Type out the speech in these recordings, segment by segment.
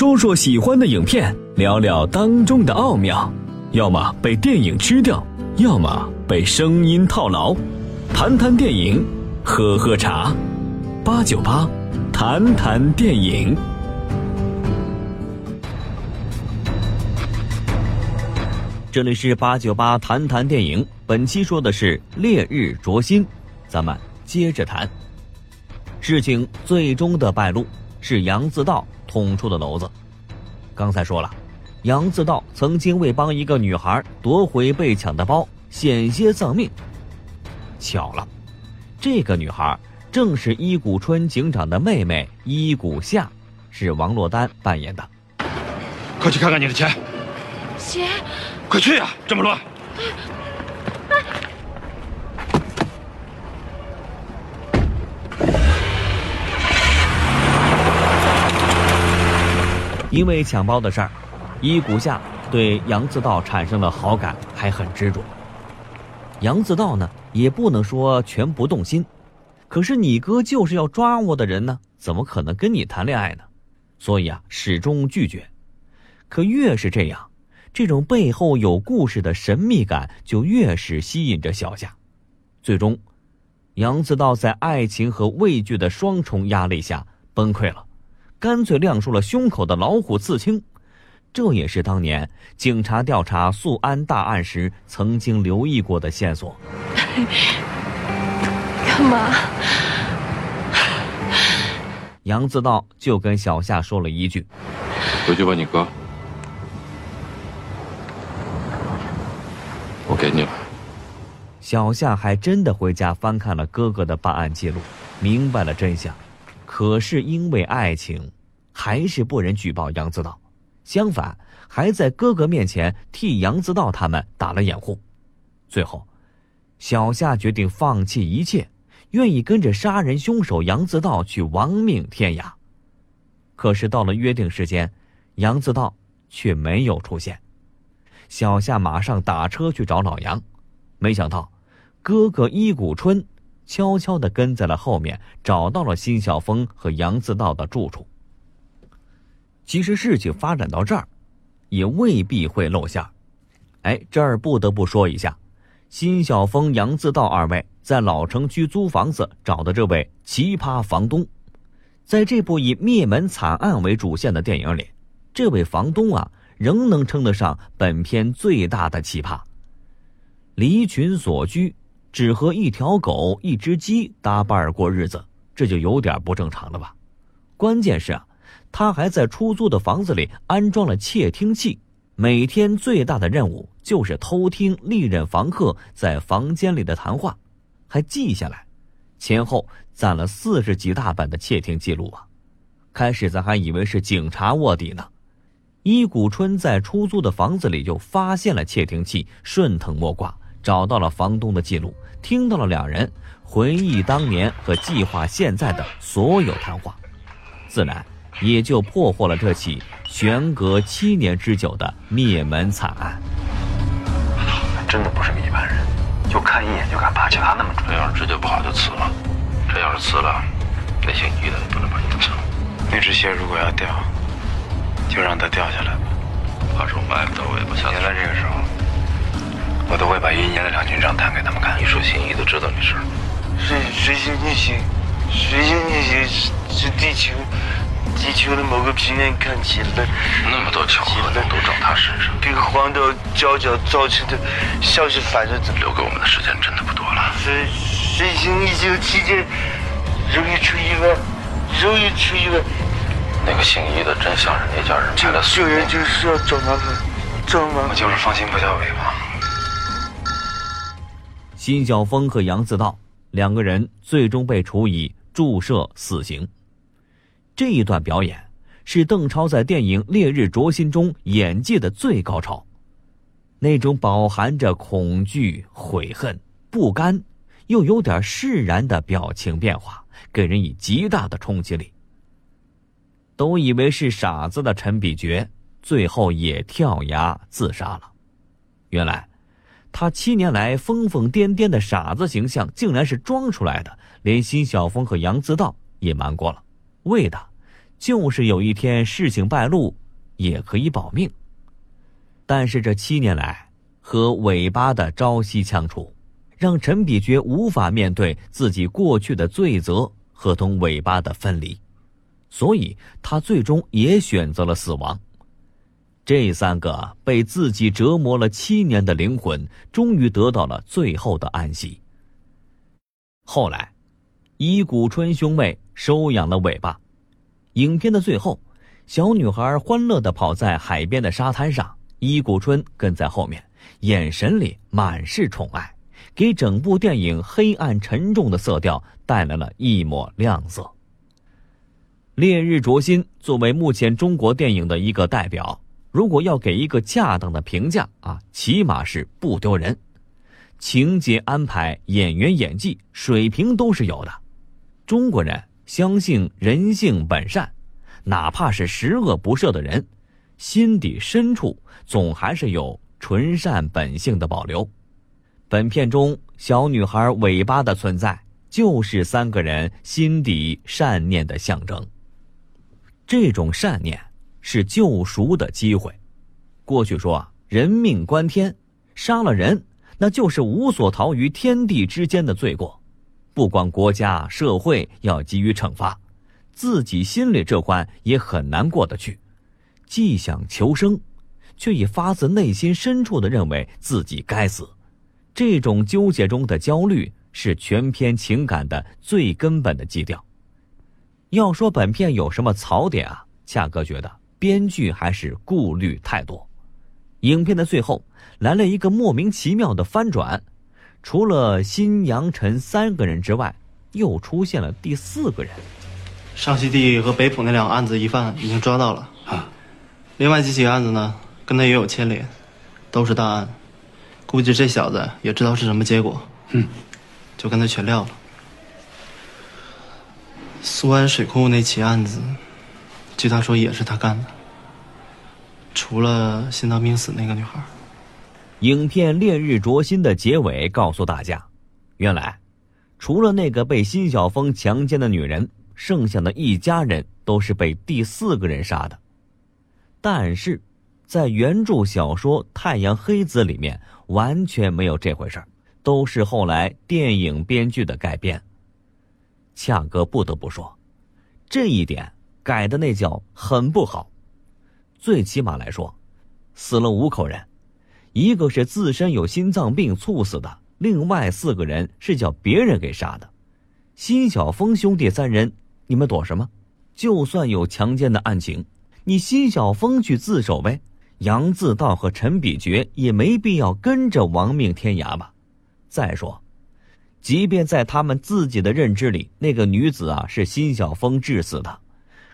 说说喜欢的影片，聊聊当中的奥妙。要么被电影吃掉，要么被声音套牢。谈谈电影，喝喝茶，八九八，谈谈电影。这里是八九八谈谈电影，本期说的是《烈日灼心》，咱们接着谈。事情最终的败露是杨自道捅出的篓子。刚才说了，杨自道曾经为帮一个女孩夺回被抢的包，险些丧命。巧了，这个女孩正是伊谷春警长的妹妹伊谷夏，是王珞丹扮演的。快去看看你的钱，钱。快去呀！这么乱。因为抢包的事儿，伊谷夏对杨自道产生了好感，还很执着。杨自道呢，也不能说全不动心，可是你哥就是要抓我的人呢，怎么可能跟你谈恋爱呢？所以啊，始终拒绝。可越是这样。这种背后有故事的神秘感，就越是吸引着小夏。最终，杨自道在爱情和畏惧的双重压力下崩溃了，干脆亮出了胸口的老虎刺青。这也是当年警察调查宿安大案时曾经留意过的线索。干嘛？杨自道就跟小夏说了一句：“回去吧你哥。”我给你了。小夏还真的回家翻看了哥哥的办案记录，明白了真相。可是因为爱情，还是不忍举报杨自道，相反，还在哥哥面前替杨自道他们打了掩护。最后，小夏决定放弃一切，愿意跟着杀人凶手杨自道去亡命天涯。可是到了约定时间，杨自道却没有出现。小夏马上打车去找老杨，没想到，哥哥伊谷春悄悄的跟在了后面，找到了辛晓峰和杨自道的住处。其实事情发展到这儿，也未必会露馅儿哎，这儿不得不说一下，辛晓峰、杨自道二位在老城区租房子找的这位奇葩房东，在这部以灭门惨案为主线的电影里，这位房东啊。仍能称得上本片最大的奇葩。离群所居，只和一条狗、一只鸡搭伴儿过日子，这就有点不正常了吧？关键是啊，他还在出租的房子里安装了窃听器，每天最大的任务就是偷听历任房客在房间里的谈话，还记下来，前后攒了四十几大本的窃听记录啊！开始咱还以为是警察卧底呢。伊谷春在出租的房子里就发现了窃听器，顺藤摸瓜找到了房东的记录，听到了两人回忆当年和计划现在的所有谈话，自然也就破获了这起悬隔七年之久的灭门惨案。真的不是个一般人，就看一眼就敢扒其他那么准。这要是直接跑就辞了，这要是辞了，那些女的也不能把你辞。那只鞋如果要掉。就让它掉下来吧，怕是我们挨不到尾巴。现在这个时候，我都会把一年的两军账摊给他们看。你说心仪都知道这事儿，水水星逆行，水星逆行是是地球地球的某个平面看起来那么多巧合都找他身上，这个黄道角角造成的消息反着走。留给我们的时间真的不多了。水水星逆行期间容易出意外，容易出意外。那个姓伊的真像是那家人派的救人就是要找麻烦，找麻烦。我就是放心不下尾巴。辛晓峰和杨自道两个人最终被处以注射死刑。这一段表演是邓超在电影《烈日灼心》中演技的最高潮，那种饱含着恐惧、悔恨、不甘，又有点释然的表情变化，给人以极大的冲击力。都以为是傻子的陈比觉，最后也跳崖自杀了。原来，他七年来疯疯癫癫的傻子形象，竟然是装出来的。连辛晓峰和杨自道也瞒过了，为的，就是有一天事情败露，也可以保命。但是这七年来和尾巴的朝夕相处，让陈比觉无法面对自己过去的罪责和同尾巴的分离，所以他最终也选择了死亡。这三个被自己折磨了七年的灵魂，终于得到了最后的安息。后来，伊谷春兄妹收养了尾巴。影片的最后，小女孩欢乐的跑在海边的沙滩上，伊谷春跟在后面，眼神里满是宠爱，给整部电影黑暗沉重的色调带来了一抹亮色。《烈日灼心》作为目前中国电影的一个代表。如果要给一个恰当的评价啊，起码是不丢人，情节安排、演员演技水平都是有的。中国人相信人性本善，哪怕是十恶不赦的人，心底深处总还是有纯善本性的保留。本片中小女孩尾巴的存在，就是三个人心底善念的象征。这种善念。是救赎的机会。过去说啊“人命关天”，杀了人那就是无所逃于天地之间的罪过，不光国家社会要给予惩罚，自己心里这关也很难过得去。既想求生，却也发自内心深处的认为自己该死。这种纠结中的焦虑，是全篇情感的最根本的基调。要说本片有什么槽点啊？恰哥觉得。编剧还是顾虑太多，影片的最后来了一个莫名其妙的翻转，除了新阳陈三个人之外，又出现了第四个人。上西地和北浦那两个案子疑犯已经抓到了啊，另外几起案子呢，跟他也有牵连，都是大案，估计这小子也知道是什么结果，嗯，就跟他全撂了。苏安水库那起案子。据他说，也是他干的。除了心脏病死那个女孩。影片《烈日灼心》的结尾告诉大家，原来，除了那个被辛晓峰强奸的女人，剩下的一家人都是被第四个人杀的。但是，在原著小说《太阳黑子》里面完全没有这回事都是后来电影编剧的改编。恰哥不得不说，这一点。改的那叫很不好，最起码来说，死了五口人，一个是自身有心脏病猝死的，另外四个人是叫别人给杀的。辛晓峰兄弟三人，你们躲什么？就算有强奸的案情，你辛晓峰去自首呗。杨自道和陈比觉也没必要跟着亡命天涯吧。再说，即便在他们自己的认知里，那个女子啊是辛晓峰致死的。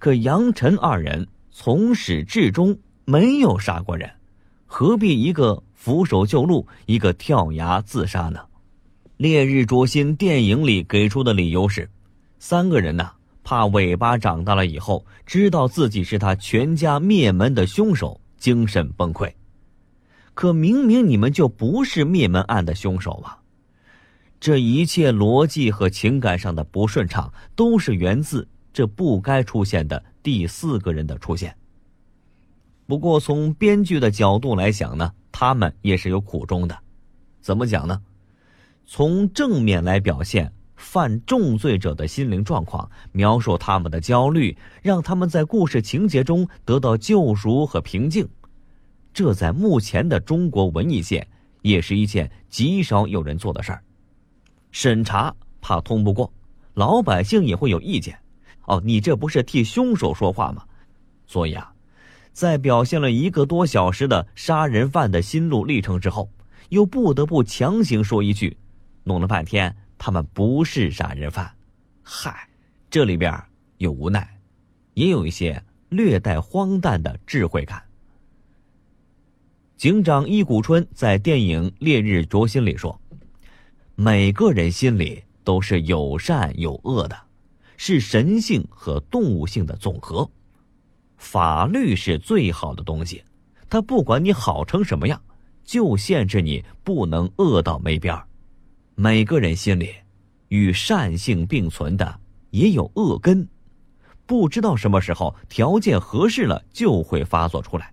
可杨晨二人从始至终没有杀过人，何必一个俯首就戮，一个跳崖自杀呢？《烈日灼心》电影里给出的理由是，三个人呢怕尾巴长大了以后知道自己是他全家灭门的凶手，精神崩溃。可明明你们就不是灭门案的凶手啊！这一切逻辑和情感上的不顺畅，都是源自。这不该出现的第四个人的出现。不过从编剧的角度来想呢，他们也是有苦衷的。怎么讲呢？从正面来表现犯重罪者的心灵状况，描述他们的焦虑，让他们在故事情节中得到救赎和平静。这在目前的中国文艺界也是一件极少有人做的事儿。审查怕通不过，老百姓也会有意见。哦，你这不是替凶手说话吗？所以啊，在表现了一个多小时的杀人犯的心路历程之后，又不得不强行说一句，弄了半天他们不是杀人犯。嗨，这里边有无奈，也有一些略带荒诞的智慧感。警长伊谷春在电影《烈日灼心》里说：“每个人心里都是有善有恶的。”是神性和动物性的总和，法律是最好的东西，它不管你好成什么样，就限制你不能恶到没边儿。每个人心里，与善性并存的也有恶根，不知道什么时候条件合适了就会发作出来。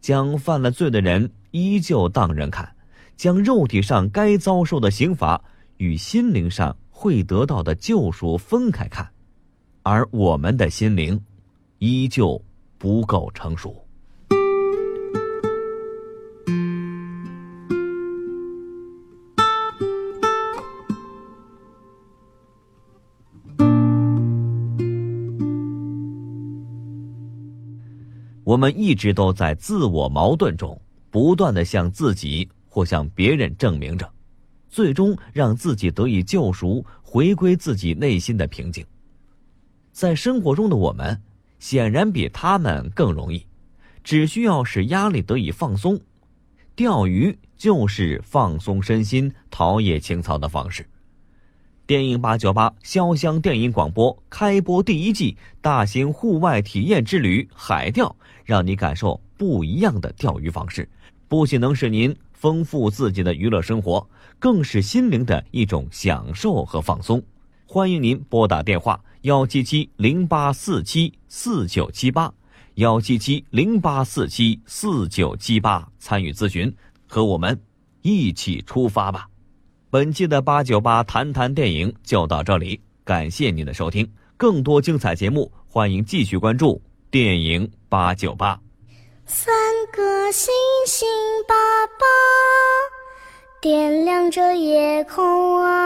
将犯了罪的人依旧当人看，将肉体上该遭受的刑罚与心灵上会得到的救赎分开看，而我们的心灵依旧不够成熟。我们一直都在自我矛盾中，不断的向自己或向别人证明着，最终让自己得以救赎，回归自己内心的平静。在生活中的我们，显然比他们更容易，只需要使压力得以放松，钓鱼就是放松身心、陶冶情操的方式。电影八九八潇湘电影广播开播第一季大型户外体验之旅海钓，让你感受不一样的钓鱼方式，不仅能使您丰富自己的娱乐生活，更是心灵的一种享受和放松。欢迎您拨打电话幺七七零八四七四九七八幺七七零八四七四九七八参与咨询，和我们一起出发吧。本期的八九八谈谈电影就到这里，感谢您的收听。更多精彩节目，欢迎继续关注电影八九八。三个星星爸爸点亮着夜空啊，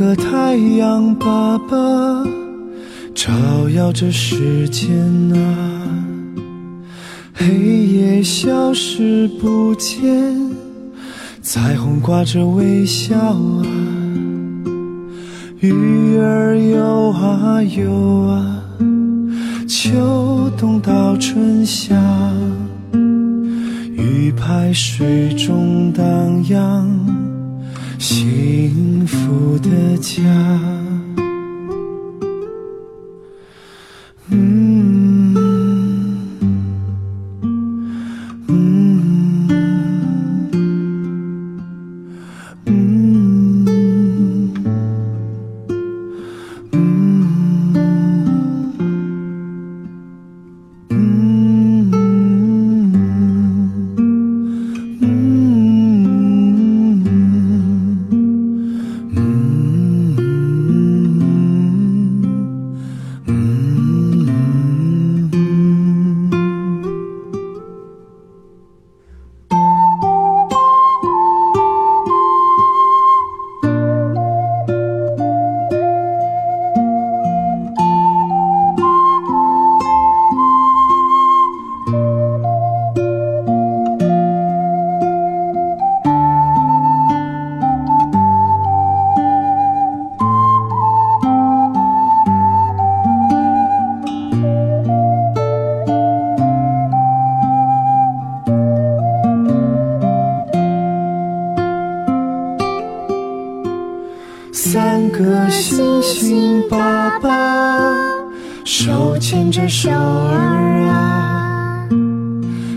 个太阳爸爸，照耀着世间啊，黑夜消失不见，彩虹挂着微笑啊。鱼儿游啊游啊，秋冬到春夏，鱼排水中荡漾，幸福的家。星星爸爸，手牵着手儿啊，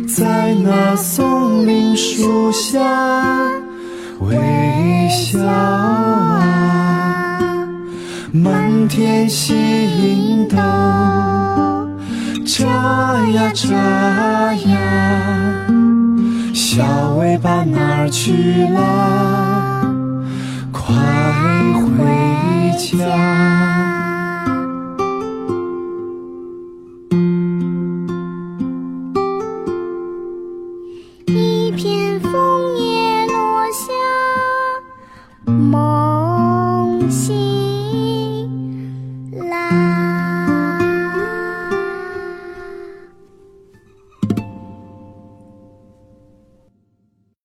在那松林树下微笑啊，满天星斗眨呀眨呀，小尾巴哪儿去了？